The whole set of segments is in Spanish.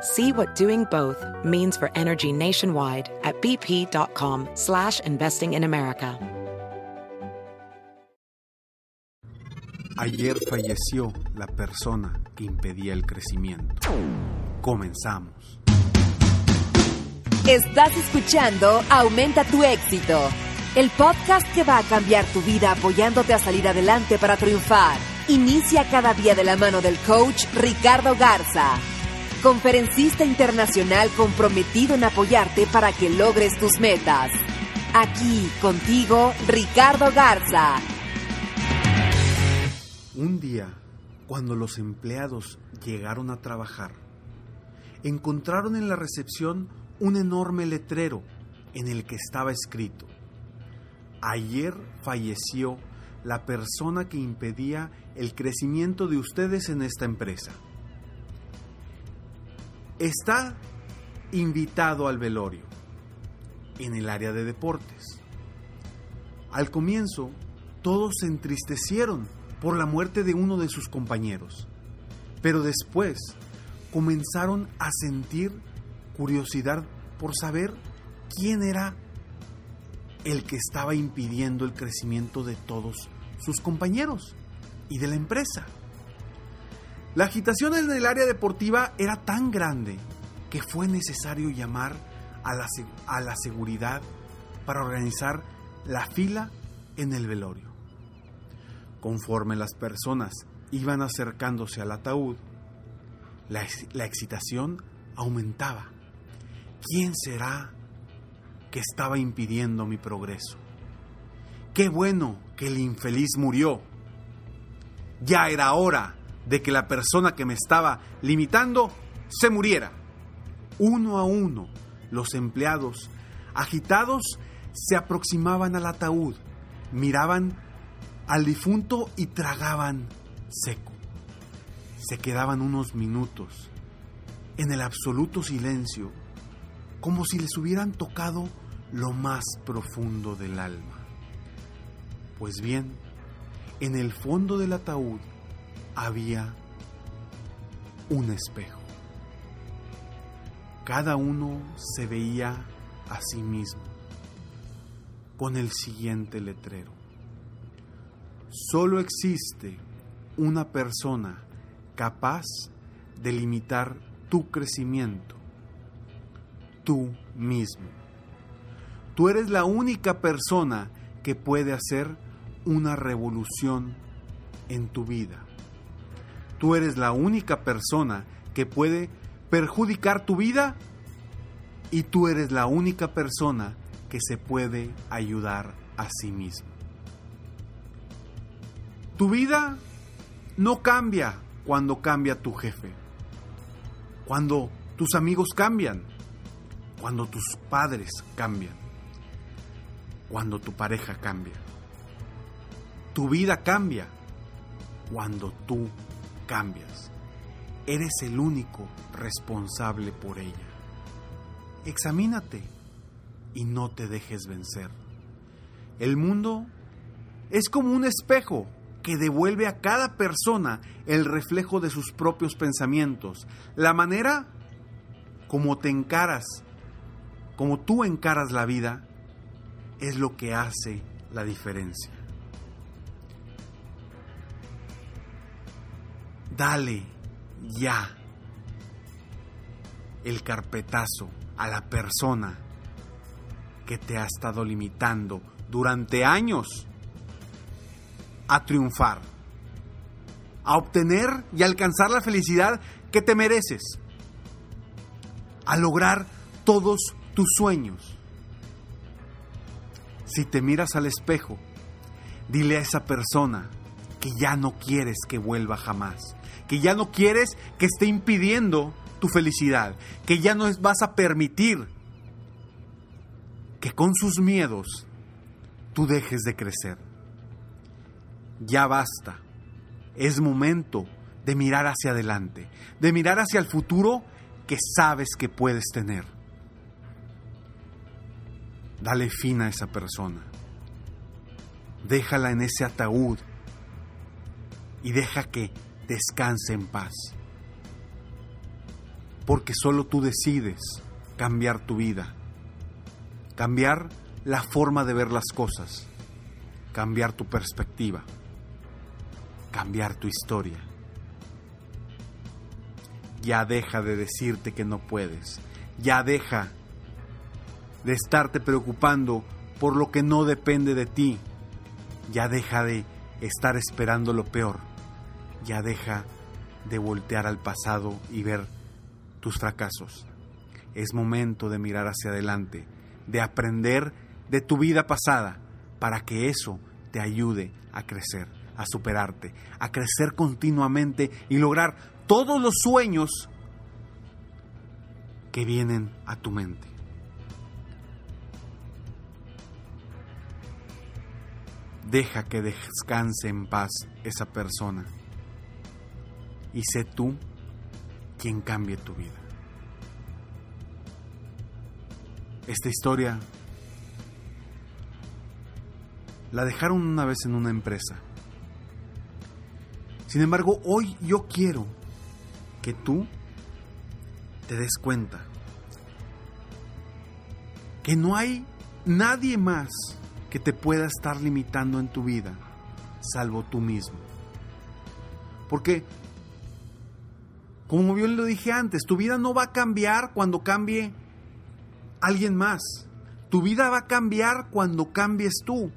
See what doing both means for energy nationwide at bp.com slash investing in America. Ayer falleció la persona que impedía el crecimiento. Comenzamos. Estás escuchando Aumenta tu éxito, el podcast que va a cambiar tu vida apoyándote a salir adelante para triunfar. Inicia cada día de la mano del coach Ricardo Garza, conferencista internacional comprometido en apoyarte para que logres tus metas. Aquí contigo, Ricardo Garza. Un día, cuando los empleados llegaron a trabajar, encontraron en la recepción un enorme letrero en el que estaba escrito, ayer falleció la persona que impedía el crecimiento de ustedes en esta empresa. Está invitado al velorio en el área de deportes. Al comienzo, todos se entristecieron por la muerte de uno de sus compañeros, pero después comenzaron a sentir curiosidad por saber quién era el que estaba impidiendo el crecimiento de todos sus compañeros y de la empresa. La agitación en el área deportiva era tan grande que fue necesario llamar a la, a la seguridad para organizar la fila en el velorio. Conforme las personas iban acercándose al ataúd, la, la excitación aumentaba. ¿Quién será que estaba impidiendo mi progreso? Qué bueno que el infeliz murió. Ya era hora de que la persona que me estaba limitando se muriera. Uno a uno, los empleados, agitados, se aproximaban al ataúd, miraban al difunto y tragaban seco. Se quedaban unos minutos en el absoluto silencio, como si les hubieran tocado lo más profundo del alma. Pues bien, en el fondo del ataúd había un espejo. Cada uno se veía a sí mismo con el siguiente letrero. Solo existe una persona capaz de limitar tu crecimiento, tú mismo. Tú eres la única persona que puede hacer una revolución en tu vida. Tú eres la única persona que puede perjudicar tu vida y tú eres la única persona que se puede ayudar a sí mismo. Tu vida no cambia cuando cambia tu jefe, cuando tus amigos cambian, cuando tus padres cambian, cuando tu pareja cambia. Tu vida cambia cuando tú cambias. Eres el único responsable por ella. Examínate y no te dejes vencer. El mundo es como un espejo que devuelve a cada persona el reflejo de sus propios pensamientos. La manera como te encaras, como tú encaras la vida, es lo que hace la diferencia. Dale ya el carpetazo a la persona que te ha estado limitando durante años a triunfar, a obtener y alcanzar la felicidad que te mereces, a lograr todos tus sueños. Si te miras al espejo, dile a esa persona que ya no quieres que vuelva jamás, que ya no quieres que esté impidiendo tu felicidad, que ya no vas a permitir que con sus miedos tú dejes de crecer. Ya basta. Es momento de mirar hacia adelante, de mirar hacia el futuro que sabes que puedes tener. Dale fin a esa persona. Déjala en ese ataúd y deja que descanse en paz. Porque solo tú decides cambiar tu vida, cambiar la forma de ver las cosas, cambiar tu perspectiva, cambiar tu historia. Ya deja de decirte que no puedes, ya deja de estarte preocupando por lo que no depende de ti, ya deja de estar esperando lo peor, ya deja de voltear al pasado y ver tus fracasos. Es momento de mirar hacia adelante, de aprender de tu vida pasada para que eso te ayude a crecer, a superarte, a crecer continuamente y lograr todos los sueños que vienen a tu mente. Deja que descanse en paz esa persona y sé tú quien cambie tu vida. Esta historia la dejaron una vez en una empresa. Sin embargo, hoy yo quiero que tú te des cuenta que no hay nadie más que te pueda estar limitando en tu vida, salvo tú mismo. Porque, como bien lo dije antes, tu vida no va a cambiar cuando cambie alguien más. Tu vida va a cambiar cuando cambies tú.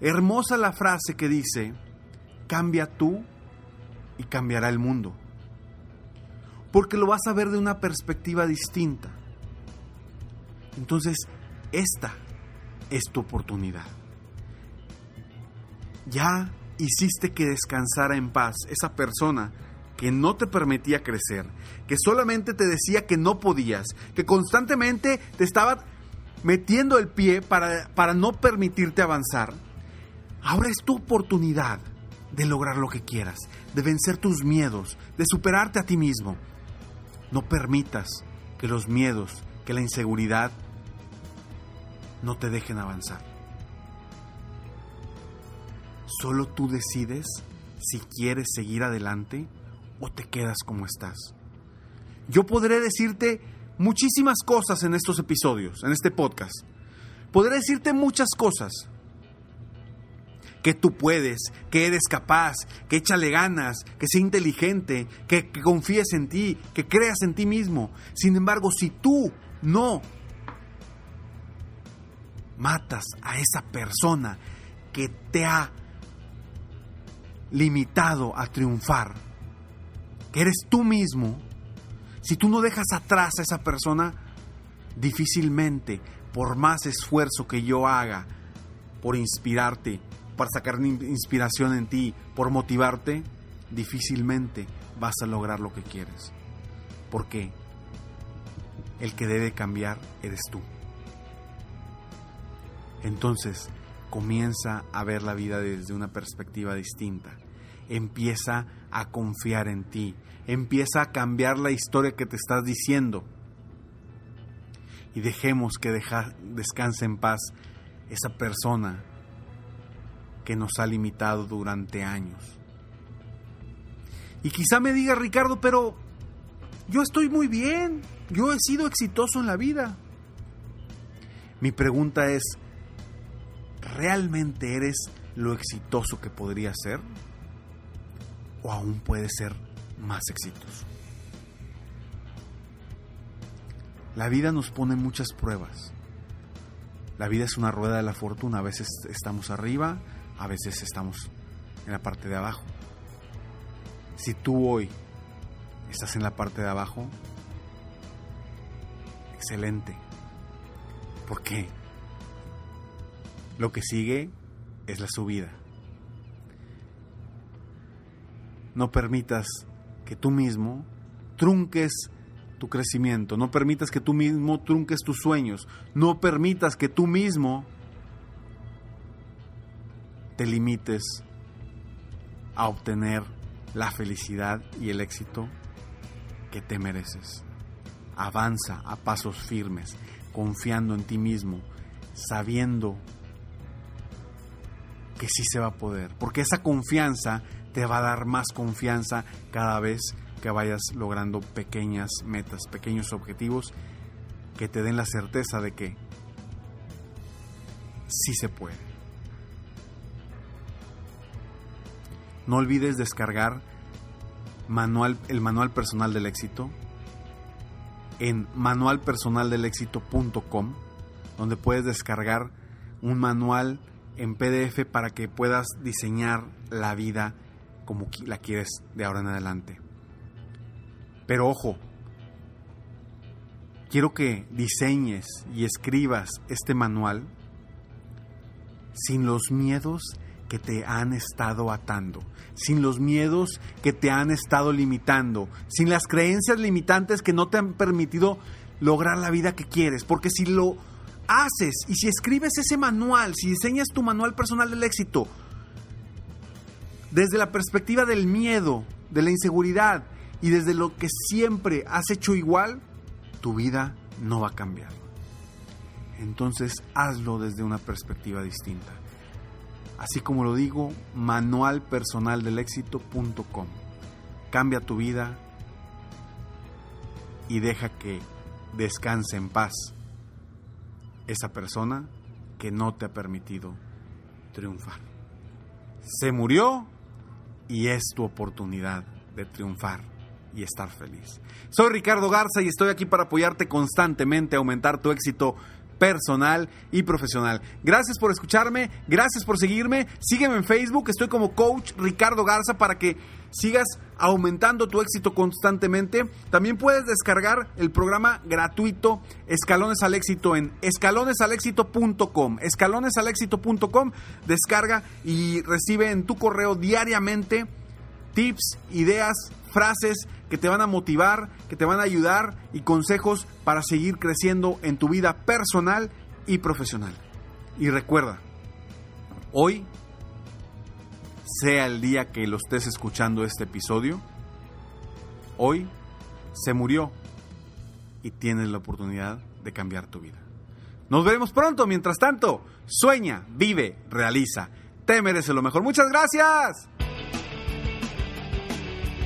Hermosa la frase que dice, cambia tú y cambiará el mundo. Porque lo vas a ver de una perspectiva distinta. Entonces, esta es tu oportunidad. Ya hiciste que descansara en paz esa persona que no te permitía crecer, que solamente te decía que no podías, que constantemente te estaba metiendo el pie para, para no permitirte avanzar. Ahora es tu oportunidad de lograr lo que quieras, de vencer tus miedos, de superarte a ti mismo. No permitas que los miedos, que la inseguridad no te dejen avanzar. Solo tú decides si quieres seguir adelante o te quedas como estás. Yo podré decirte muchísimas cosas en estos episodios, en este podcast. Podré decirte muchas cosas, que tú puedes, que eres capaz, que échale ganas, que sea inteligente, que, que, confíes en ti, que creas en ti mismo. Sin embargo, si tú no matas a esa persona que te ha limitado a triunfar, que eres tú mismo, si tú no dejas atrás a esa persona, difícilmente, por más esfuerzo que yo haga por inspirarte, para sacar inspiración en ti, por motivarte, difícilmente vas a lograr lo que quieres. Porque el que debe cambiar eres tú. Entonces comienza a ver la vida desde una perspectiva distinta. Empieza a confiar en ti. Empieza a cambiar la historia que te estás diciendo. Y dejemos que deja, descanse en paz esa persona que nos ha limitado durante años. Y quizá me diga Ricardo, pero yo estoy muy bien, yo he sido exitoso en la vida. Mi pregunta es, ¿realmente eres lo exitoso que podría ser? ¿O aún puedes ser más exitoso? La vida nos pone muchas pruebas. La vida es una rueda de la fortuna. A veces estamos arriba, a veces estamos en la parte de abajo. Si tú hoy estás en la parte de abajo, excelente. ¿Por qué? Lo que sigue es la subida. No permitas que tú mismo trunques tu crecimiento, no permitas que tú mismo trunques tus sueños, no permitas que tú mismo te limites a obtener la felicidad y el éxito que te mereces. Avanza a pasos firmes, confiando en ti mismo, sabiendo que sí se va a poder, porque esa confianza te va a dar más confianza cada vez que vayas logrando pequeñas metas, pequeños objetivos que te den la certeza de que sí se puede. No olvides descargar manual, el manual personal del éxito en manualpersonaldelexito.com, donde puedes descargar un manual en PDF para que puedas diseñar la vida como la quieres de ahora en adelante. Pero ojo, quiero que diseñes y escribas este manual sin los miedos que te han estado atando, sin los miedos que te han estado limitando, sin las creencias limitantes que no te han permitido lograr la vida que quieres, porque si lo haces y si escribes ese manual, si diseñas tu manual personal del éxito, desde la perspectiva del miedo, de la inseguridad y desde lo que siempre has hecho igual, tu vida no va a cambiar. Entonces hazlo desde una perspectiva distinta. Así como lo digo, manualpersonaldelexito.com. Cambia tu vida y deja que descanse en paz esa persona que no te ha permitido triunfar. Se murió y es tu oportunidad de triunfar y estar feliz. Soy Ricardo Garza y estoy aquí para apoyarte constantemente a aumentar tu éxito personal y profesional. Gracias por escucharme, gracias por seguirme. Sígueme en Facebook, estoy como coach Ricardo Garza para que sigas aumentando tu éxito constantemente. También puedes descargar el programa gratuito Escalones al Éxito en escalonesalexito.com. Escalonesalexito.com, descarga y recibe en tu correo diariamente tips, ideas, frases que te van a motivar, que te van a ayudar y consejos para seguir creciendo en tu vida personal y profesional. Y recuerda, hoy, sea el día que lo estés escuchando este episodio, hoy se murió y tienes la oportunidad de cambiar tu vida. Nos veremos pronto, mientras tanto, sueña, vive, realiza. Te mereces lo mejor. Muchas gracias.